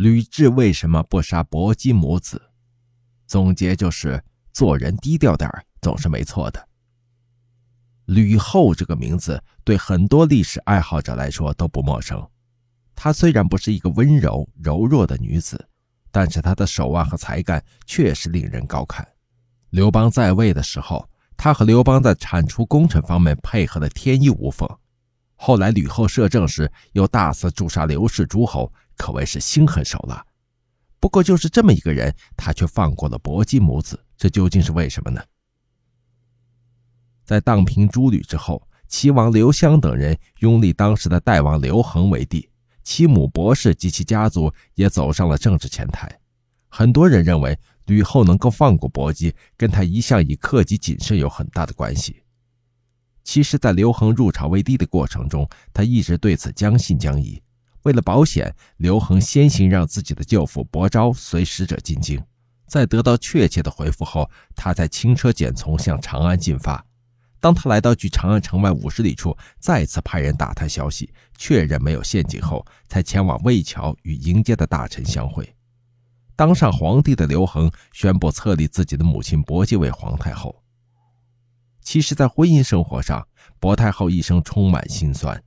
吕雉为什么不杀薄姬母子？总结就是：做人低调点总是没错的。吕后这个名字对很多历史爱好者来说都不陌生。她虽然不是一个温柔柔弱的女子，但是她的手腕和才干确实令人高看。刘邦在位的时候，她和刘邦在铲除功臣方面配合的天衣无缝。后来吕后摄政时，又大肆诛杀刘氏诸侯，可谓是心狠手辣。不过就是这么一个人，他却放过了薄姬母子，这究竟是为什么呢？在荡平诸吕之后，齐王刘襄等人拥立当时的代王刘恒为帝，其母薄氏及其家族也走上了政治前台。很多人认为吕后能够放过薄姬，跟她一向以克己谨慎有很大的关系。其实，在刘恒入朝为帝的过程中，他一直对此将信将疑。为了保险，刘恒先行让自己的舅父薄昭随使者进京，在得到确切的回复后，他才轻车简从向长安进发。当他来到距长安城外五十里处，再次派人打探消息，确认没有陷阱后，才前往魏桥与迎接的大臣相会。当上皇帝的刘恒宣布册立自己的母亲薄姬为皇太后。其实，在婚姻生活上，薄太后一生充满心酸。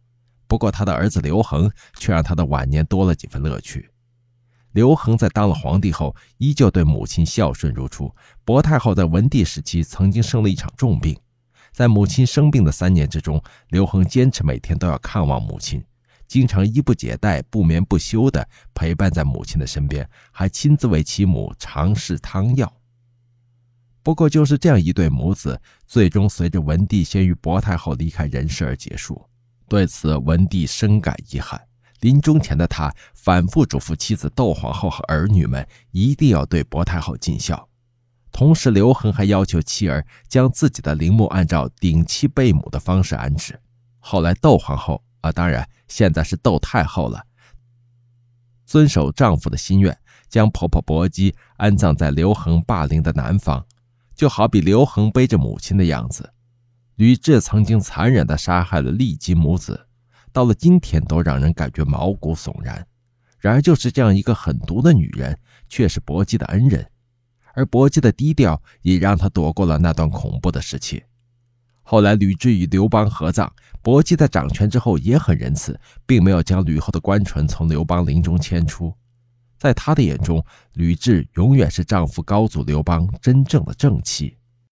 不过，他的儿子刘恒却让他的晚年多了几分乐趣。刘恒在当了皇帝后，依旧对母亲孝顺如初。薄太后在文帝时期曾经生了一场重病。在母亲生病的三年之中，刘恒坚持每天都要看望母亲，经常衣不解带、不眠不休地陪伴在母亲的身边，还亲自为其母尝试汤药。不过，就是这样一对母子，最终随着文帝先于薄太后离开人世而结束。对此，文帝深感遗憾。临终前的他反复嘱咐妻子窦皇后和儿女们，一定要对薄太后尽孝。同时，刘恒还要求妻儿将自己的陵墓按照顶妻背母的方式安置。后来，窦皇后啊，当然现在是窦太后了，遵守丈夫的心愿，将婆婆薄姬安葬在刘恒霸陵的南方，就好比刘恒背着母亲的样子。吕雉曾经残忍地杀害了骊姬母子，到了今天都让人感觉毛骨悚然。然而，就是这样一个狠毒的女人，却是薄姬的恩人。而薄姬的低调也让她躲过了那段恐怖的时期。后来吕雉与刘邦合葬，薄姬在掌权之后也很仁慈，并没有将吕后的官船从刘邦陵中迁出。在他的眼中，吕雉永远是丈夫高祖刘邦真正的正妻。